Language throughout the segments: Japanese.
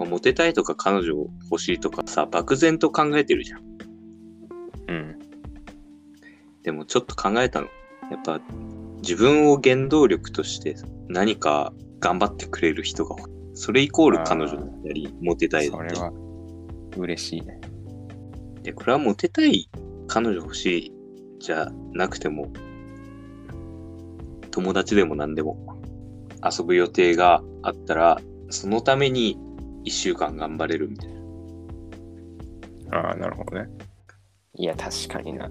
まあモテたいとか彼女欲しいとかさ、漠然と考えてるじゃん。うん。でもちょっと考えたの。やっぱ自分を原動力として何か頑張ってくれる人がそれイコール彼女だったり、モテたいだったり。それは嬉しいね。で、これはモテたい彼女欲しいじゃなくても、友達でも何でも遊ぶ予定があったら、そのために一週間頑張れるみたいな。ああ、なるほどね。いや、確かにな。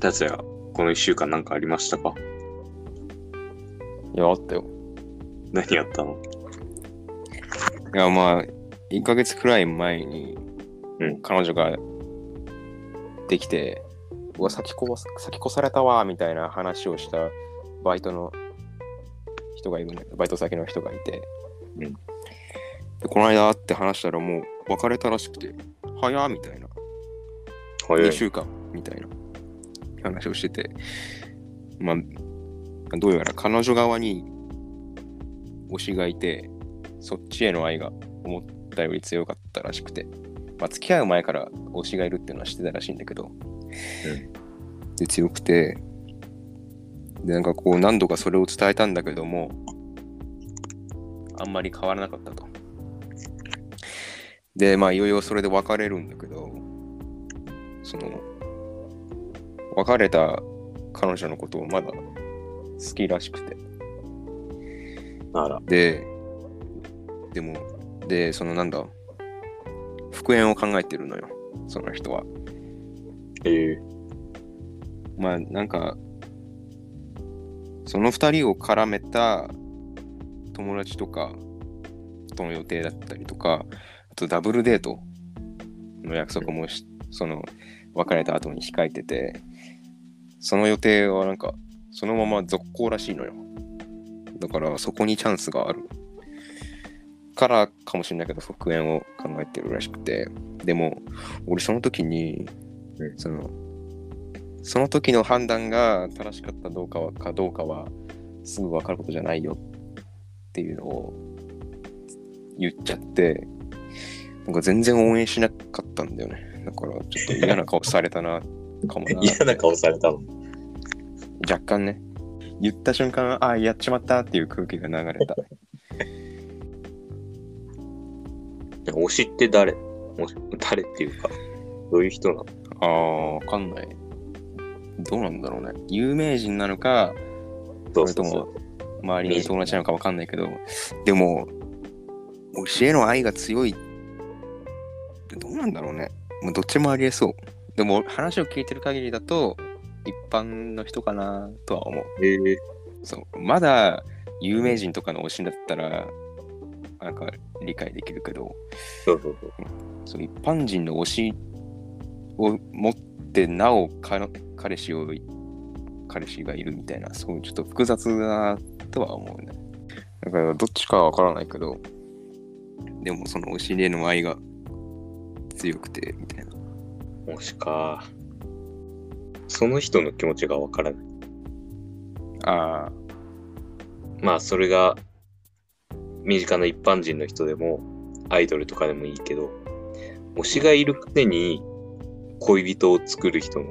達也、この一週間なんかありましたか？いや、あったよ。何やったの？いや、まあ、1ヶ月くらい前に、うん彼女ができて、うわ、先越先越されたわ、みたいな話をしたバイトの人がいるんだけど、バイト先の人がいて、うん。でこの間会って話したらもう別れたらしくて、早っみたいな、2早い。週間みたいな。話をしてて、まあ、どうやら彼女側に推しがいて、そっちへの愛が思ったより強かったらしくて、まあ、付き合う前から推しがいるっていうのは知ってたらしいんだけど、で、強くて、で、なんかこう何度かそれを伝えたんだけども、あんまり変わらなかったと。で、まあ、いよいよそれで別れるんだけど、その、別れた彼女のことをまだ好きらしくて。で、でも、で、そのなんだ、復縁を考えてるのよ、その人は。ええまあ、なんか、その二人を絡めた友達とかとの予定だったりとか、あとダブルデートの約束もし、その、別れた後に控えてて、その予定はなんか、そのまま続行らしいのよ。だから、そこにチャンスがある。からかもしれないけど、復縁を考えてるらしくて。でも、俺その時に、うんその、その時の判断が正しかったどうかはかどうかはすぐ分かることじゃないよっていうのを言っちゃって、なんか全然応援しなかったんだよね。だからちょっと嫌な顔されたな、かもな。嫌な顔されたの。若干ね。言った瞬間、ああ、やっちまったっていう空気が流れた。推しって誰？誰っていうか、どういう人なの？ああ、わかんない。どうなんだろうね。有名人なのか、そそれとも周りの友達なのかわかんないけど、でも、推しへの愛が強いってどうなんだろうね。もうどっちもありえそう。でも話を聞いてる限りだと、一般の人かなとは思う。ええそう。まだ有名人とかの推しだったら、なんか理解できるけど、そうそうそう。そう一般人の推しを持ってなおか彼氏を彼氏がいるみたいなそういうちょっと複雑だなとは思うねだからどっちかはわからないけどでもその推しへの愛が強くてみたいな推しか。その人の気持ちがわからない。ああまあ、それが、身近な一般人の人でも、アイドルとかでもいいけど、推しがいるくせに、恋人を作る人の、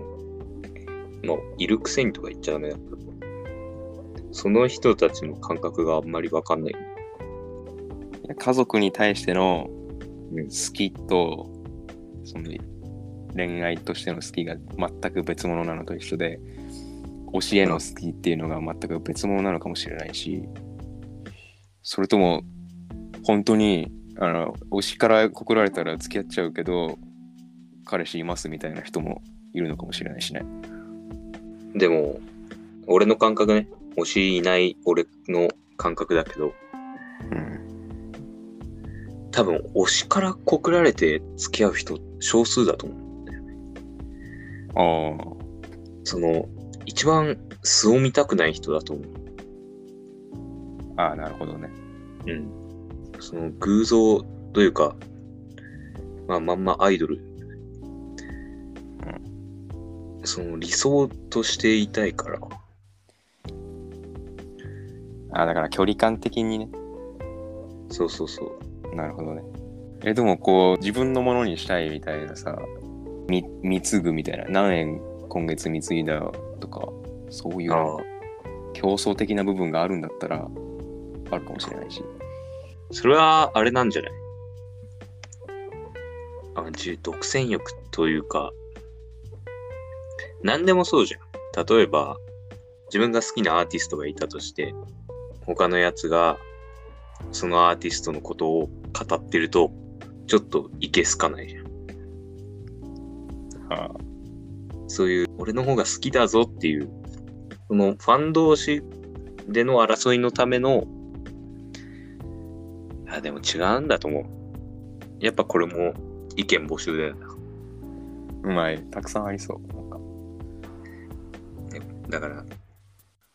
まあ、いるくせにとか言っちゃダメだけど、その人たちの感覚があんまりわかんない。家族に対しての好きと、その恋愛としての好きが全く別物なのと一緒で推しへの好きっていうのが全く別物なのかもしれないしそれとも本当にあの推しから告られたら付き合っちゃうけど彼氏いますみたいな人もいるのかもしれないしねでも、俺の感覚ね、推しいない俺の感覚だけど、うん多分推しから告られて付き合う人少数だと思う。ああその、一番素を見たくない人だと思う。ああなるほどねうん。その偶像というか、まあまんまアイドル。その理想としていたいから。あ、だから距離感的にね。そうそうそう。なるほどね。え、でもこう、自分のものにしたいみたいなさ、み貢ぐみたいな、何円今月貢いだとか、そういう競争的な部分があるんだったら、あるかもしれないし。それは、あれなんじゃない？あ、じ独占欲というか、何でもそうじゃん。例えば、自分が好きなアーティストがいたとして、他のやつが、そのアーティストのことを語ってると、ちょっといけすかないじゃん。あそういう、俺の方が好きだぞっていう、そのファン同士での争いのための、あ、でも違うんだと思う。やっぱこれも意見募集だよな。うまい。たくさんありそう。だから、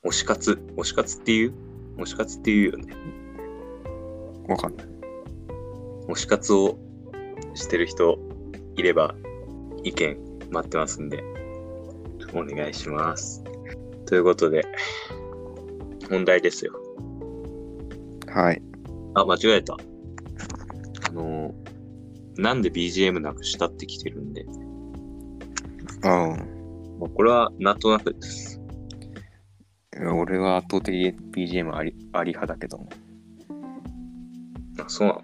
推し活、推し活っていう推し活っていうよね。わかんない。推し活をしてる人いれば意見待ってますんで、お願いします。ということで、問題ですよ。はい。あ、間違えた。あのーなんで BGM なくしたってきてるんで、あまあ、これはなんとなくです。あ。俺は圧倒的に BGM ありあり派だけども。あ、そうなの？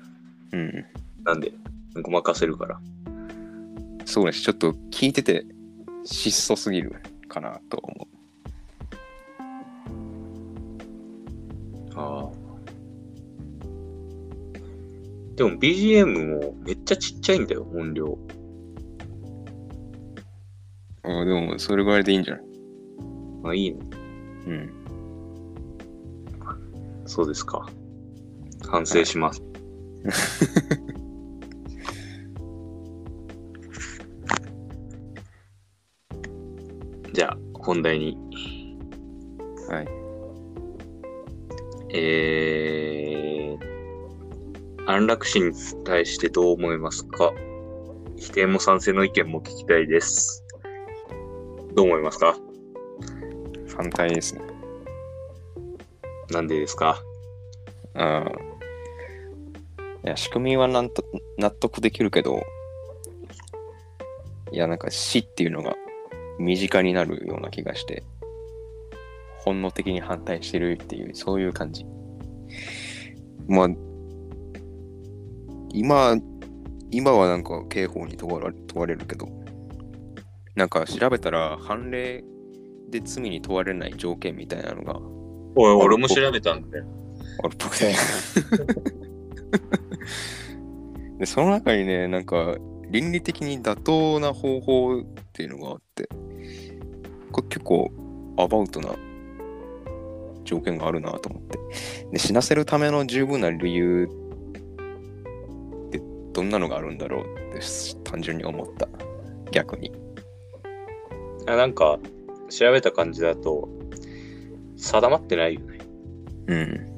うん。なんで？ごまかせるから。そうです。ちょっと聞いてて質素すぎるかなと思ああ。でも BGM もめっちゃちっちゃいんだよ、音量。う。ああでも、それぐらいでいいんじゃない？まあいいね。うん。そうですか。反省します。じゃあ、本題に。はい。えー、安楽死に対してどう思いますか？否定も賛成の意見も聞きたいです。どう思いますか？反対ですね。なんでですか？ああ。いや、仕組みはなんと納得できるけど、いや、なんか死っていうのが身近になるような気がして、本能的に反対してるっていう、そういう感じ。まあ、今、今はなんか刑法に問われ問われるけど、なんか調べたら判例で罪に問われない条件みたいなのがおい、俺も調べたんだよ。あるっぽくて。で、その中にね、なんか、倫理的に妥当な方法っていうのがあって、これ結構アバウトな条件があるなと思って。で、死なせるための十分な理由ってどんなのがあるんだろうって単純に思った。逆に。あなんか、調べた感じだと、定まってないよね。うん。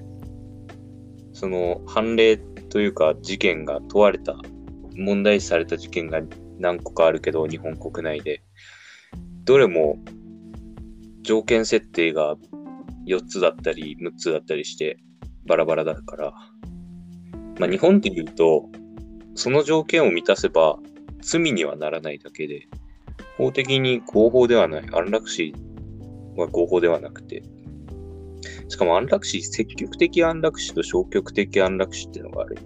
その判例というか事件が問われた、問題視された事件が何個かあるけど、日本国内で。どれも条件設定が4つだったり6つだったりしてバラバラだから。まあ日本で言うと、その条件を満たせば罪にはならないだけで、法的に合法ではない。安楽死は合法ではなくて、しかも安楽死、積極的安楽死と消極的安楽死っていうのがある。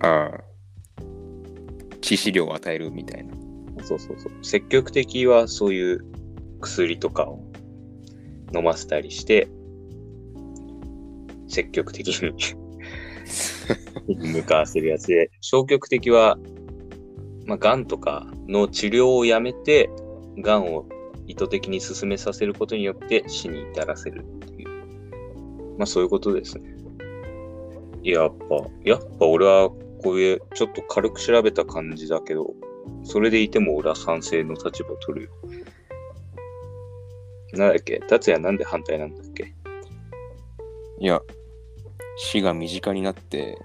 ああ。致死量を与えるみたいな。そうそうそう。積極的はそういう薬とかを飲ませたりして、積極的に 向かわせるやつで、消極的は、まあ、癌とかの治療をやめて、癌を意図的に進めさせることによって死に至らせるっていう。まあそういうことですね。やっぱ、やっぱ俺はこういうちょっと軽く調べた感じだけど、それでいても俺は賛成の立場を取るよ。なんだっけ？達也なんで反対なんだっけ？いや、死が身近になって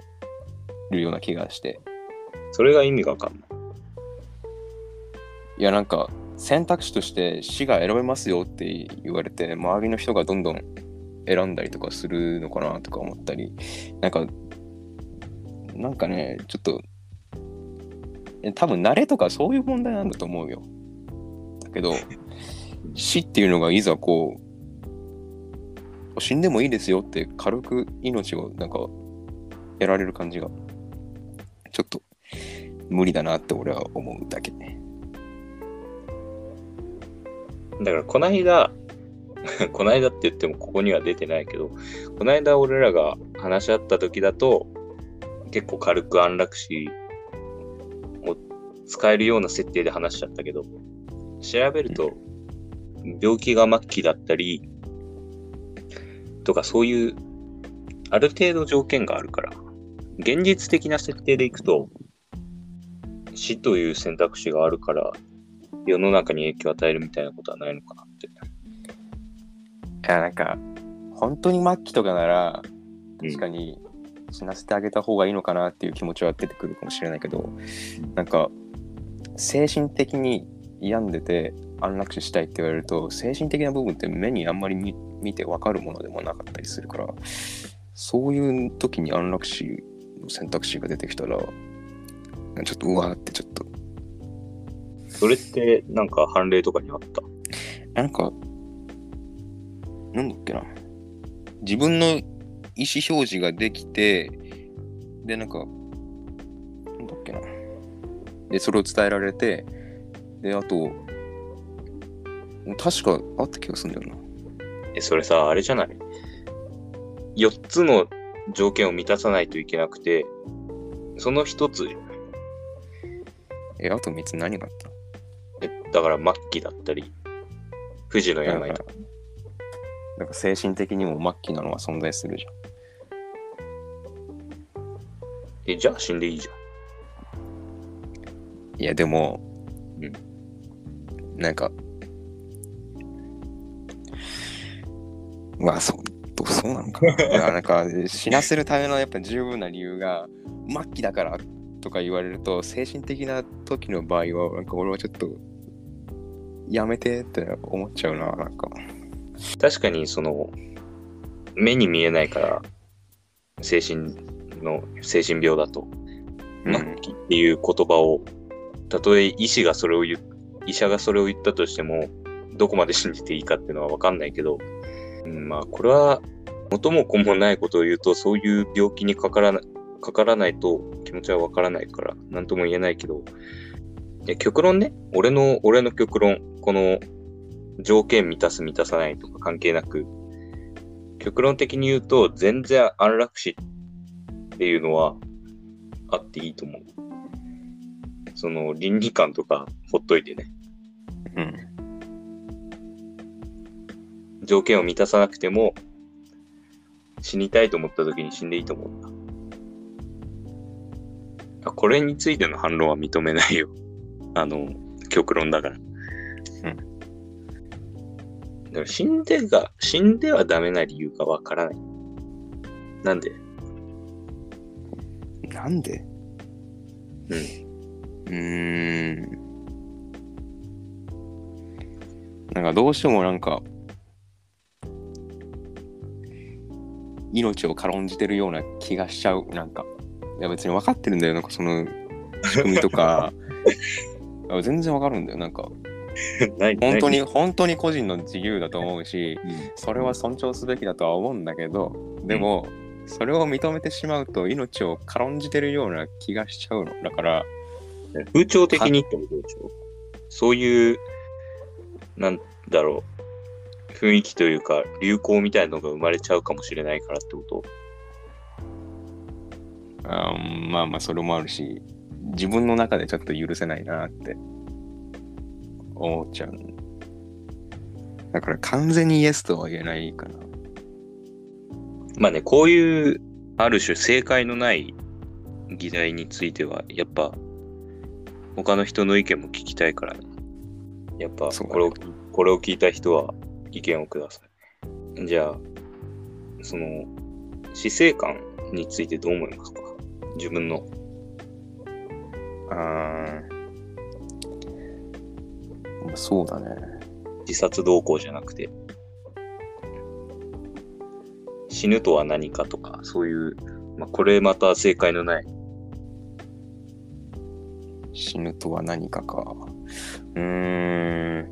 るような気がして。それが意味がわかんない。いや、なんか、選択肢として死が選べますよって言われて、周りの人がどんどん選んだりとかするのかなとか思ったり、なんか、なんかね、ちょっと、多分慣れとかそういう問題なんだと思うよ。だけど、死っていうのがいざこう、死んでもいいですよって軽く命をなんかやられる感じが、ちょっと無理だなって俺は思うだけね。だから、この間、この間って言ってもここには出てないけど、この間俺らが話し合った時だと、結構軽く安楽死を使えるような設定で話しちゃったけど、調べると、病気が末期だったり、とかそういう、ある程度条件があるから、現実的な設定でいくと、死という選択肢があるから、世の中に影響を与えるみたいなことはないのかなって。いや、なんか、本当に末期とかなら、確かに死なせてあげた方がいいのかなっていう気持ちは出てくるかもしれないけど、なんか、精神的に病んでて安楽死したいって言われると、精神的な部分って目にあんまり見見て分かるものでもなかったりするから、そういう時に安楽死の選択肢が出てきたら、ちょっとうわーってちょっと、それってなんか判例とかにあった？なんか、なんだっけな。自分の意思表示ができて、で、なんか、なんだっけな。で、それを伝えられて、で、あと、確かあった気がするんだよな。え、それさ、あれじゃない ?4 つの条件を満たさないといけなくて、その1つじゃない？え、あと3つ何があった？え、だから末期だったり、不治の病とか。なんか精神的にも末期なのは存在するじゃん。え、じゃあ死んでいいじゃん。いや、でも、うんなんか、まあ、そう、どうそうなのかな。い やなんか、死なせるためのやっぱ十分な理由が、末期だからとか言われると、精神的な時の場合は、なんか俺はちょっと、やめてって思っちゃうな、なんか。確かにその、目に見えないから、精神の、精神病だと、うん。っていう言葉を、たとえ医師がそれを言う、医者がそれを言ったとしても、どこまで信じていいかっていうのはわかんないけど、うん、まあ、これは、元も子もないことを言うと、そういう病気にかからなかからないと気持ちはわからないから、なんとも言えないけど、いや極論ね、俺の、俺の極論、この条件満たす満たさないとか関係なく、極論的に言うと、全然安楽死っていうのはあっていいと思う。その倫理観とかほっといてね。うん。条件を満たさなくても、死にたいと思った時に死んでいいと思うんこれについての反論は認めないよ。あの、極論だから。だから死んでが、死んではダメな理由がわからない。なんで？なんで？うん。うーん。なんかどうしてもなんか、命を軽んじてるような気がしちゃう。なんか、いや別に分かってるんだよ。なんかその仕組みとか、あ全然分かるんだよ。なんか、何 本当に、何本当に個人の自由だと思うし、それは尊重すべきだとは思うんだけど、でも、それを認めてしまうと命を軽んじてるような気がしちゃうの。だから、風潮的にってことでしょ？そういう、なんだろう、雰囲気というか、流行みたいなのが生まれちゃうかもしれないからってこと？あーまあまあそれもあるし自分の中でちょっと許せないなって思っちゃうだから完全にイエスとは言えないかなまあね、こういう、ある種正解のない議題については、やっぱ、他の人の意見も聞きたいからね。やっぱ、これを、これを聞いた人は意見をください。じゃあ、その、死生観についてどう思いますか？自分の。あーそうだね自殺動向じゃなくて。死ぬとは何かとか、そういう、まあ、これまた正解のない。死ぬとは何かか。うーん。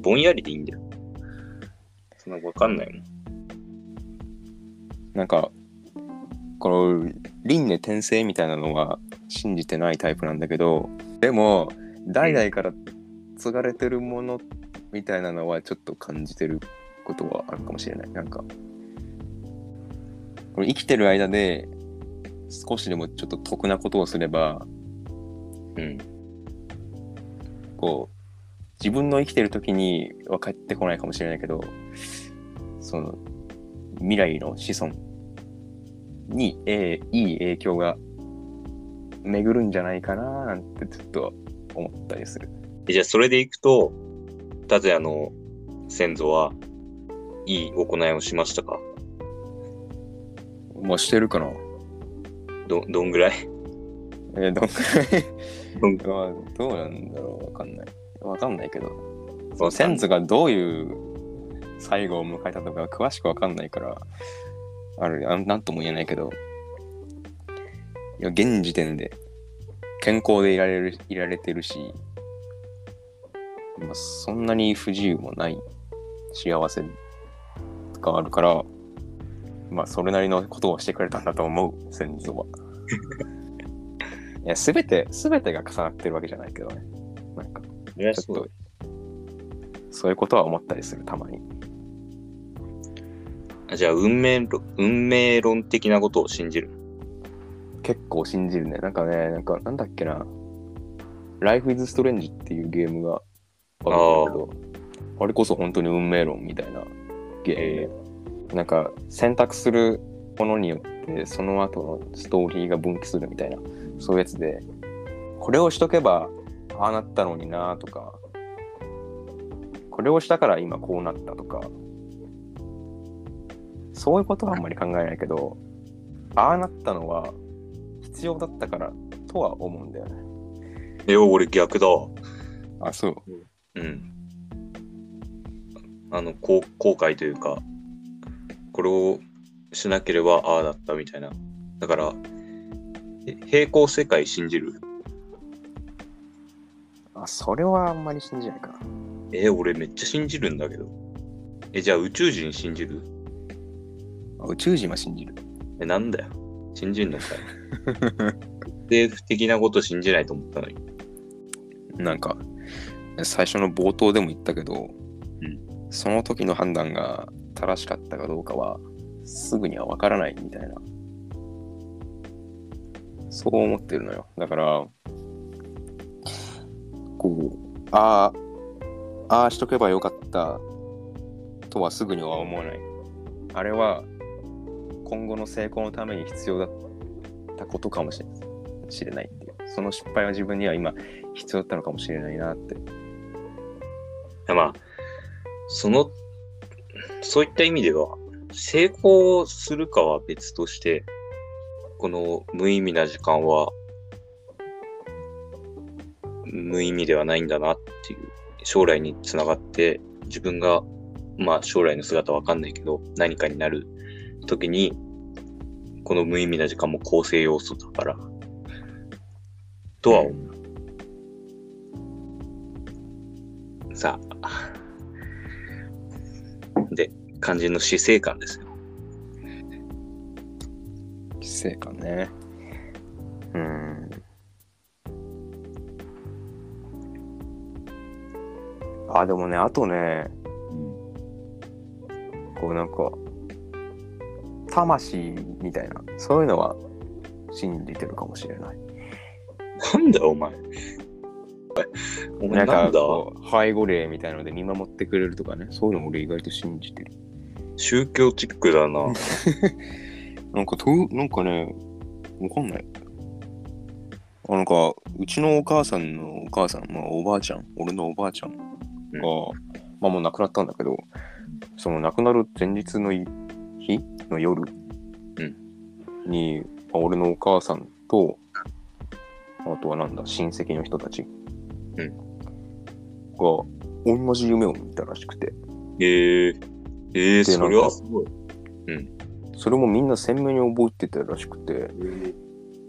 ぼんやりでいいんだよ。そんなわかんないもん。なんか、この輪廻転生みたいなのは信じてないタイプなんだけど、でも、代々から継がれてるものみたいなのはちょっと感じてることはあるかもしれない。なんか、これ生きてる間で少しでもちょっと得なことをすれば、うん。こう、自分の生きてる時には帰ってこないかもしれないけど、その、未来の子孫に、えーいい影響が巡るんじゃないかななんてちょっと思ったりする。えじゃあ、それでいくと、達也の先祖はいい行いをしましたか？もうしてるかな。ど、どんぐらい？えー、どんくらい？どん まあどうなんだろうわかんない。わかんないけど、その先祖がどういう最後を迎えたとか詳しくわかんないから、ある、あなんとも言えないけど、いや、現時点で健康でいられる、いられてるし、まあ、そんなに不自由もない幸せがあるから、まあ、それなりのことをしてくれたんだと思う、先祖は。いや、すべて、すべてが重なってるわけじゃないけどね。なんか、ちょっと、そういうことは思ったりする、たまに。あじゃあ、運命論、運命論的なことを信じる。結構信じるね。なんかね、なんか、なんだっけな。Life is Strange っていうゲームがああれこそ本当に運命論みたいなゲームで、なんか選択するものによってその後のストーリーが分岐するみたいな、そういうやつで、これをしとけばああなったのになとか、これをしたから今こうなったとか、そういうことはあんまり考えないけど、ああなったのは必要だったからとは思うんだよね。え、俺逆だわ。あ、そう。うん。あの、こう後悔というか、これをしなければああだったみたいな。だから、え平行世界信じる？あ、それはあんまり信じないかな。え、俺めっちゃ信じるんだけど。え、じゃあ宇宙人信じる？あ宇宙人は信じる。え、なんだよ。信じんのかよ。政府的なこと信じないと思ったのに。なんか、最初の冒頭でも言ったけど、んその時の判断が正しかったかどうかは、すぐにはわからないみたいな。そう思ってるのよ。だから、こう、ああ、ああしとけばよかったとはすぐには思わない。あれは、今後の成功のために必要だったことかもしれない。しれないっていう。その失敗は自分には今必要だったのかもしれないなって。まあ、その、そういった意味では、成功するかは別として、この無意味な時間は、無意味ではないんだなっていう、将来につながって、自分が、まあ将来の姿わかんないけど、何かになる時に、この無意味な時間も構成要素だから、とは思う。さあ。で、肝心の死生観ですよ。死生観ね。うん。あ、でもね、あとね、こうなんか、魂みたいな、そういうのは信じてるかもしれない。なんだよ、お前。お前なんだ？背後霊みたいなので見守ってくれるとかね、そういうの俺意外と信じてる。宗教チックだな。なんか、となんかね、わかんない。あなんか、うちのお母さんのお母さん、まあおばあちゃん、俺のおばあちゃんが、まあもう亡くなったんだけど、その亡くなる前日のい日の夜に、まあ俺のお母さんと、あとはなんだ、親戚の人たちうんが、同じ夢を見たらしくて、えー、えー、でそれはすごい。それもみんな鮮明に覚えてたらしくて、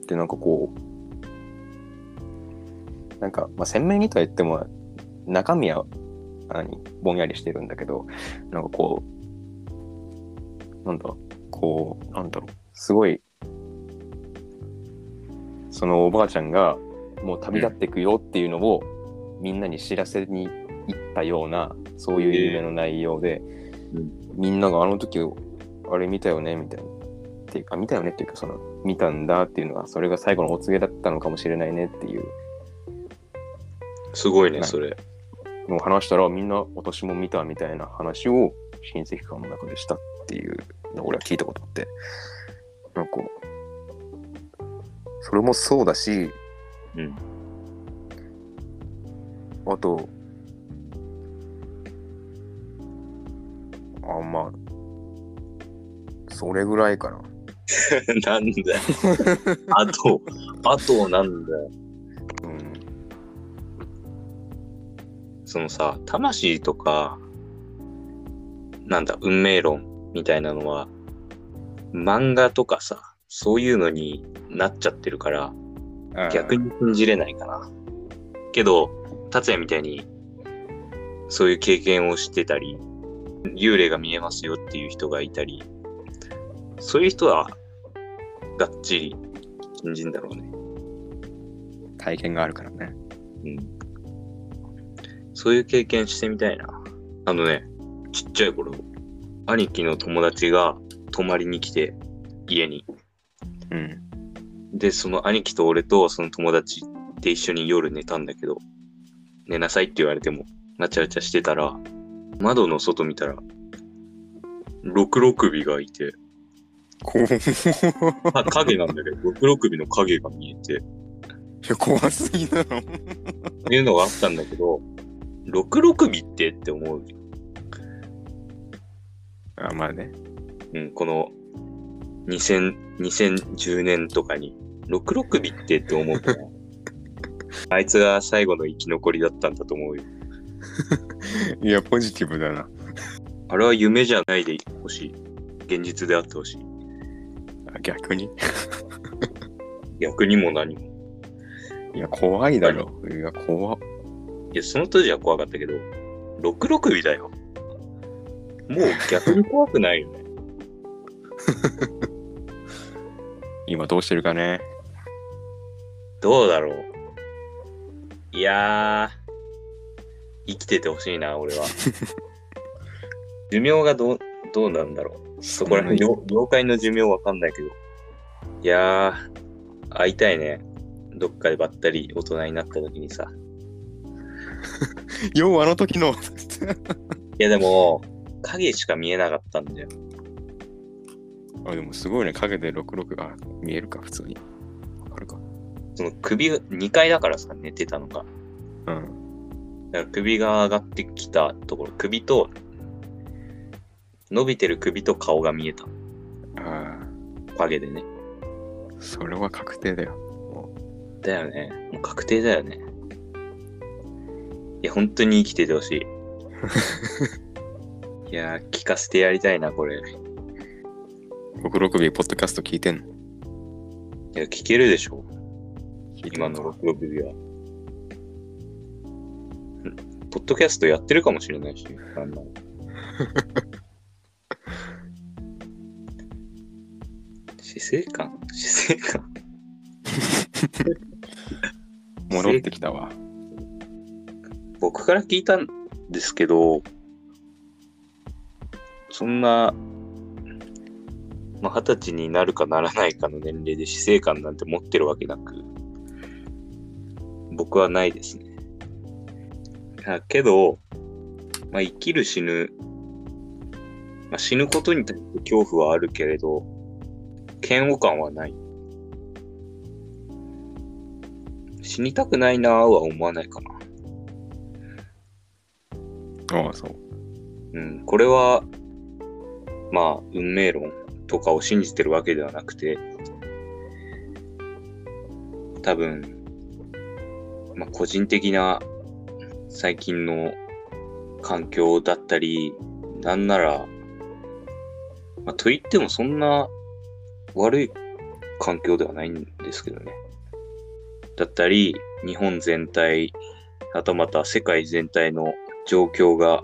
で、なんかこう、なんか、まあ、鮮明にとは言っても、中身は、何、ぼんやりしてるんだけど、なんかこう、なんだ、こう、なんだろう、すごい、そのおばあちゃんが、もう旅立っていくよっていうのを、みんなに知らせに行ったような、そういう夢の内容で、うんみんながあの時、あれ見たよねみたいな。っていうか、見たよねっていうか、その、見たんだっていうのは、それが最後のお告げだったのかもしれないねっていうすごいね、はいそれ。のを話したら、みんな私も見たみたいな話を親戚間の中でしたっていうのを俺は聞いたことあって、なんか、それもそうだし、うん。あと、あ、まあ、それぐらいかな。なんだよ。あと、あとなんだよ。うん。そのさ、魂とか、なんだ、運命論みたいなのは、漫画とかさ、そういうのになっちゃってるから、逆に信じれないかな。けど、達也みたいに、そういう経験をしてたり、幽霊が見えますよっていう人がいたり、そういう人は、がっちり信じんだろうね。体験があるからね。うん。そういう経験してみたいな。あのね、ちっちゃい頃、兄貴の友達が泊まりに来て、家に。うん。で、その兄貴と俺とその友達で一緒に夜寝たんだけど、寝なさいって言われても、わちゃわちゃしてたら、窓の外見たら、六六尾がいて、こう、あ影なんだけど、六六尾の影が見えて、怖すぎだろ。っていうのがあったんだけど、六六尾ってって思う。あ、まあね。うん、この2000 2010年とかに、六六尾ってって思うと、あいつが最後の生き残りだったんだと思うよ。いや、ポジティブだな。あれは夢じゃないでほしい。現実であってほしい。あ逆に？逆にも何も。いや、怖いだろ。いや、怖っ。いや、その当時は怖かったけど、六六尾だよ。もう逆に怖くないよね。今どうしてるかね？どうだろう。いやー、生きててほしいな、俺は。寿命がどう、どうなんだろう。そこら辺、業業界の寿命わかんないけど。いやー、会いたいね。どっかでばったり大人になった時にさ。よう、あの時の。いやでも、影しか見えなかったんだよ。あ、でもすごいね。影で66が見えるか、普通に。その首が、2階だからさ、寝てたのが。うん。だから首が上がってきたところ、首と、伸びてる首と顔が見えた。あ影でね。あ、それは確定だよ。だよね。もう確定だよね。いや、本当に生きててほしい。いやー、聞かせてやりたいな、これ。い66尾ポッドキャスト聞いてんの？や、聞けるでしょ。今のんか？66尾は。んポッドキャストやってるかもしれないし、あんな。の 死生観？死生観？戻ってきたわ。僕から聞いたんですけど、そんな、まあ、二十歳になるかならないかの年齢で死生観なんて持ってるわけなく、僕はないですね。だけど、まあ、生きる死ぬ、まあ、死ぬことに対して恐怖はあるけれど、嫌悪感はない。死にたくないなぁは思わないかな。ああ、そう。うん、これは、まあ、運命論とかを信じてるわけではなくて、多分、まあ、個人的な最近の環境だったり、なんなら、まあ、と言ってもそんな悪い環境ではないんですけどね。だったり、日本全体、はたまた世界全体の状況が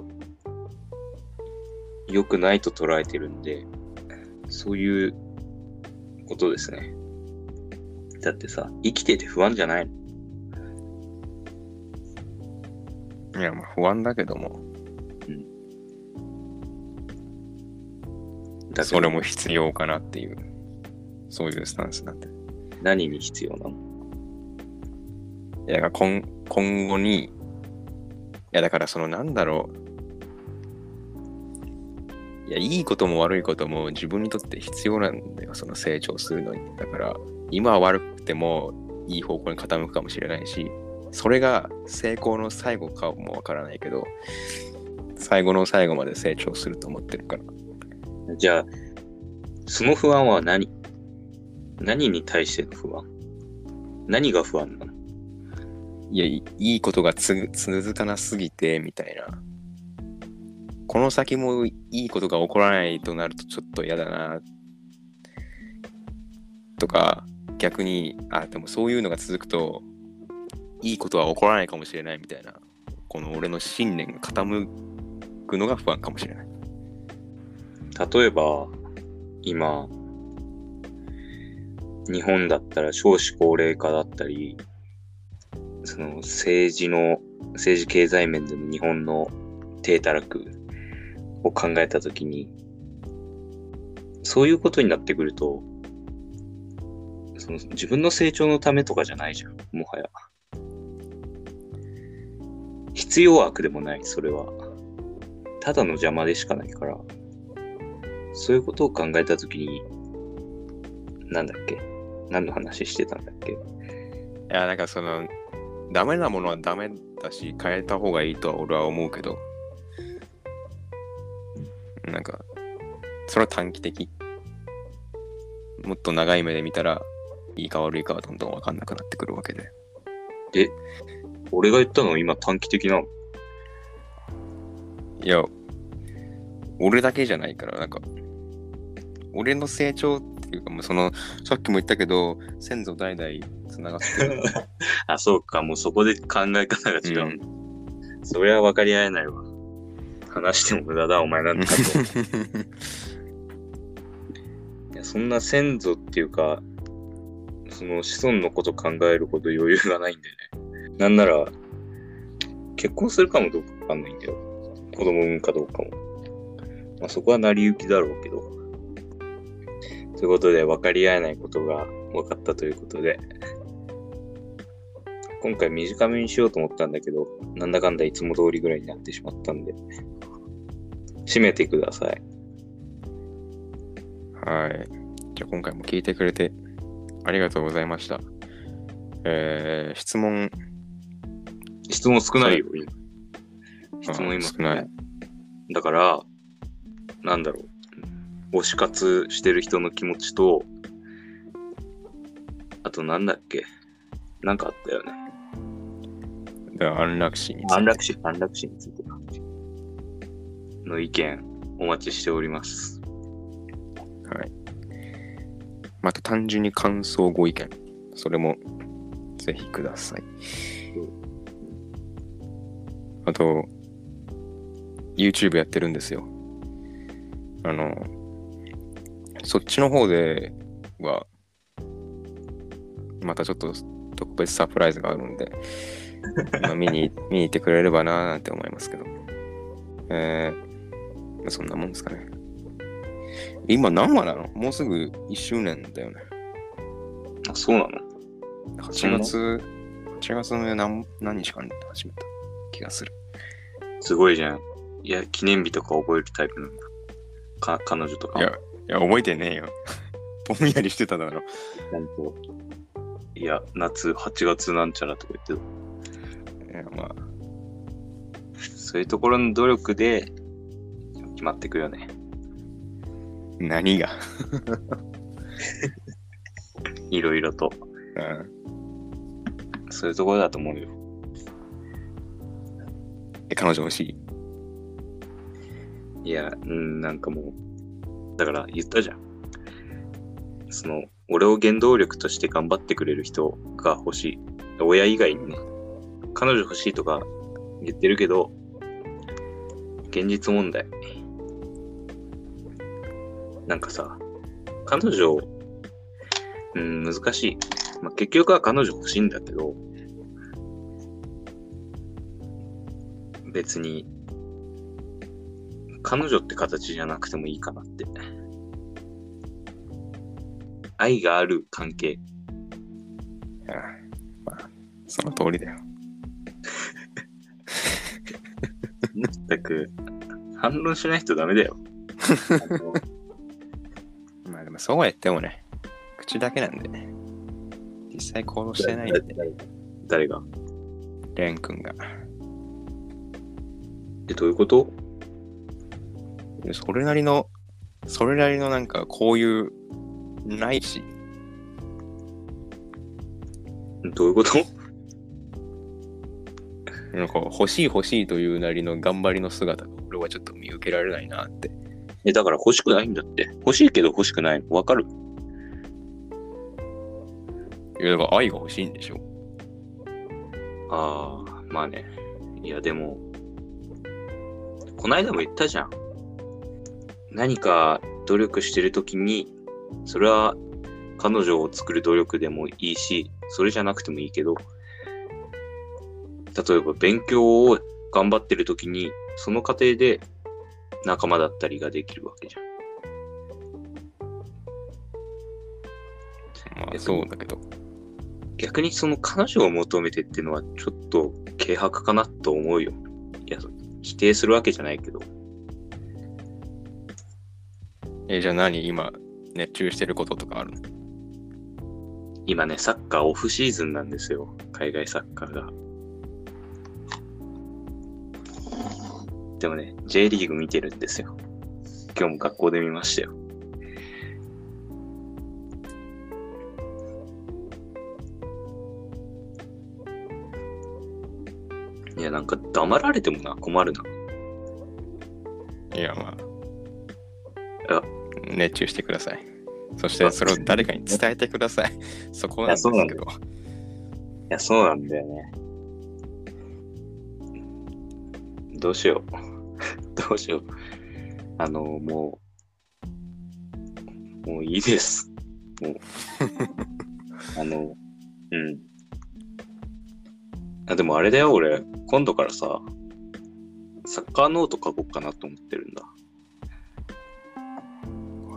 良くないと捉えてるんで、そういうことですね。だってさ、生きてて不安じゃないのいや、まあ不安だけども、だけどそれも必要かなっていう、そういうスタンスなんで。い何に必要なの？や、だから今今後に、いや、だからそのなんだろう。いや、いいことも悪いことも自分にとって必要なんだよ、その成長するのに。だから、今は悪くてもいい方向に傾くかもしれないし、それが成功の最後かもわからないけど、最後の最後まで成長すると思ってるから。じゃあ、その不安は何？何に対しての不安？何が不安なの？いや、いいいことがつ続かなすぎて、みたいな。この先もいいことが起こらないとなるとちょっと嫌だな。とか、逆に、あ、でもそういうのが続くと、いいことは起こらないかもしれないみたいな。この俺の信念が傾くのが不安かもしれない。例えば、今、日本だったら少子高齢化だったり、その政治の、政治経済面での日本の低たらくを考えたときに、そういうことになってくると、その自分の成長のためとかじゃないじゃん、もはや。必要悪でもない、それは。ただの邪魔でしかないから。そういうことを考えたときに、なんだっけ？何の話してたんだっけ？いや、なんかその、ダメなものはダメだし、変えた方がいいとは俺は思うけど、なんか、それは短期的。もっと長い目で見たら、いいか悪いかはどんどん分かんなくなってくるわけで。俺が言ったのは今短期的なの？いや、俺だけじゃないから、なんか、俺の成長っていうか、もうその、さっきも言ったけど、先祖代々つながってる。あ、そうか、もうそこで考え方が違う。うんそれは分かり合えないわ。話しても無駄だ、お前なんかと。いやそんな先祖っていうか、その子孫のこと考えるほど余裕がないんでね。なんなら、結婚するかもどうかわかんないんだよ。子供産むかどうかも。まあそこは成り行きだろうけど。ということで、分かり合えないことが分かったということで、今回短めにしようと思ったんだけど、なんだかんだいつも通りぐらいになってしまったんで、締めてください。はい。じゃあ今回も聞いてくれてありがとうございました。えー、質問、質問少ないよ、今。質問今少ない。だから、なんだろう。推し活してる人の気持ちと、あとなんだっけなんかあったよね。では安楽死について安楽死、安楽死についてかの意見お待ちしております。はい。また単純に感想ご意見、それもぜひください。あと、YouTube やってるんですよ。あの、そっちの方では、またちょっと特別サプライズがあるんで、まあ見に見に行ってくれればなーなんて思いますけど。えー、まあそんなもんですかね。今何話なの？もうすぐ1周年だよね。あ、そうなの？8月、8月の何何日かに始めた？気がする。すごいじゃん。いや、記念日とか覚えるタイプなんだ。か、彼女とかも。いや、いや、覚えてねえよ。ぼんやりしてただろ。ちゃんと。いや、夏、8月なんちゃらとか言ってた。いや、まあ、そういうところの努力で決まってくよね。何が？いろいろと。うん、そういうところだと思うよ。彼女欲しい。いや、うん、なんかもう、だから言ったじゃん。その、俺を原動力として頑張ってくれる人が欲しい。親以外にね、彼女欲しいとか言ってるけど、現実問題。なんかさ、彼女、うん、難しい。まあ、結局は彼女欲しいんだけど、別に、彼女って形じゃなくてもいいかなって。愛がある関係。いやまあ、その通りだよ。全く、反論しないとダメだよ。まあでもそうは言ってもね、口だけなんでね。実際行動してないんで、誰が？レン君が。え、どういうこと？それなりの、それなりのなんかこういう、ないし、どういうこと？なんか欲しい欲しいというなりの頑張りの姿が俺はちょっと見受けられないなって。え、だから欲しくないんだって。欲しいけど欲しくないの。わかる？いやだから愛が欲しいんでしょ。ああ、まあね。いや、でも、こないだも言ったじゃん。何か努力してるときに、それは彼女を作る努力でもいいし、それじゃなくてもいいけど、例えば勉強を頑張ってるときに、その過程で仲間だったりができるわけじゃん。まあそうだけど。逆にその彼女を求めてっていうのはちょっと軽薄かなと思うよ。いや、否定するわけじゃないけど。え、じゃあ何？今熱中してることとかあるの？今ね、サッカーオフシーズンなんですよ。海外サッカーが。でもね、J リーグ見てるんですよ。今日も学校で見ましたよ。なんか黙られてもな、困るな。いやまいやあ。熱中してください。そしてそれを誰かに伝えてください。そこなんですけど。いいや、そうなんだよね。どうしよう。どうしよう。あの、もう、もういいです。もう。あの、うん。あ、でもあれだよ、俺。今度からさ、サッカーノート書こうかなと思ってるんだ。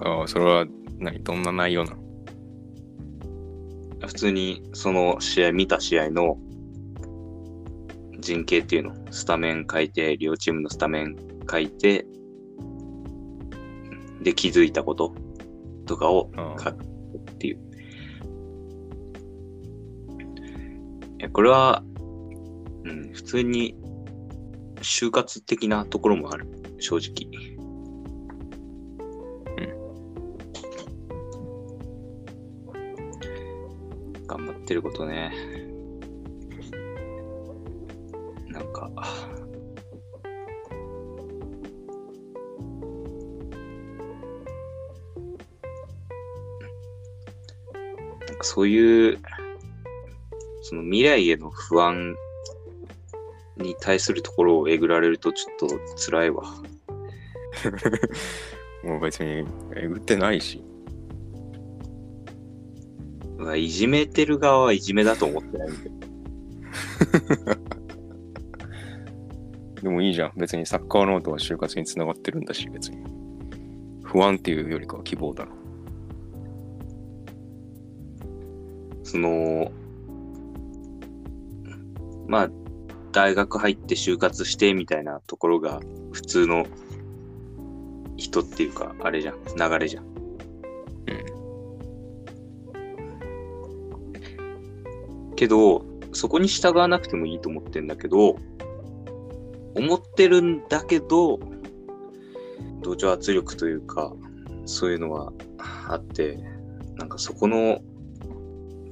ああそれは何？どんな内容なの？普通にその試合、見た試合の陣形っていうの、スタメン書いて、両チームのスタメン書いて、で、気づいたこと？とかをあ書くっていう。いや、これは、うん、普通に就活的なところもある、正直。うん頑張ってることね。なんか、なんかそういう、その未来への不安に対するところをえぐられるとちょっと辛いわ。もう別にえぐってないし。いじめてる側はいじめだと思ってないんだよ。でもいいじゃん。別にサッカーノートは就活につながってるんだし、別に。不安っていうよりかは希望だろ。その、まあ、大学入って就活してみたいなところが普通の人っていうか、あれじゃん、流れじゃん。けど、そこに従わなくてもいいと思ってんだけど、思ってるんだけど、同調圧力というか、そういうのはあって、なんかそこの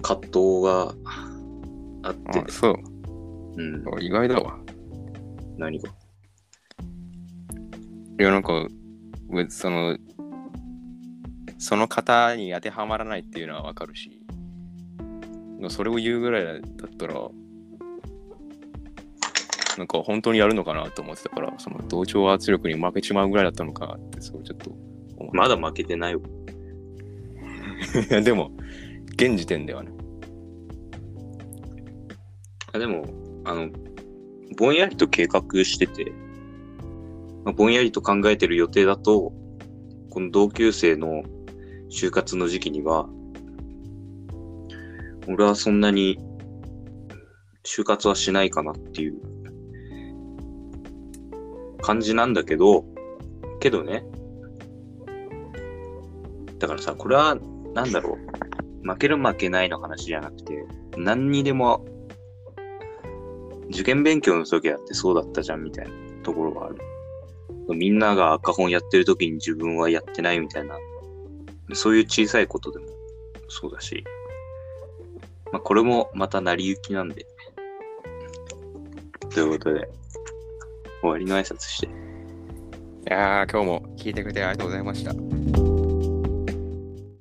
葛藤があってあ、そう。うん、意外だわ。何が？いや、なんか、別その、その型に当てはまらないっていうのはわかるし、それを言うぐらいだったら、なんか本当にやるのかなと思ってたから、その同調圧力に負けちまうぐらいだったのかって、そうちょっと。まだ負けてないよ。いやでも、現時点ではね。あでも、あの、ぼんやりと計画してて、まあぼんやりと考えてる予定だと、この同級生の就活の時期には、俺はそんなに就活はしないかなっていう感じなんだけど、けどね、だからさ、これは、なんだろう、負ける負けないの話じゃなくて、何にでも受験勉強の時だってそうだったじゃんみたいなところがある。みんなが赤本やってる時に自分はやってないみたいな、そういう小さいことでもそうだし、まあこれもまた成り行きなんで。ということで、終わりの挨拶して。いやー、今日も聞いてくれてありがとうございました。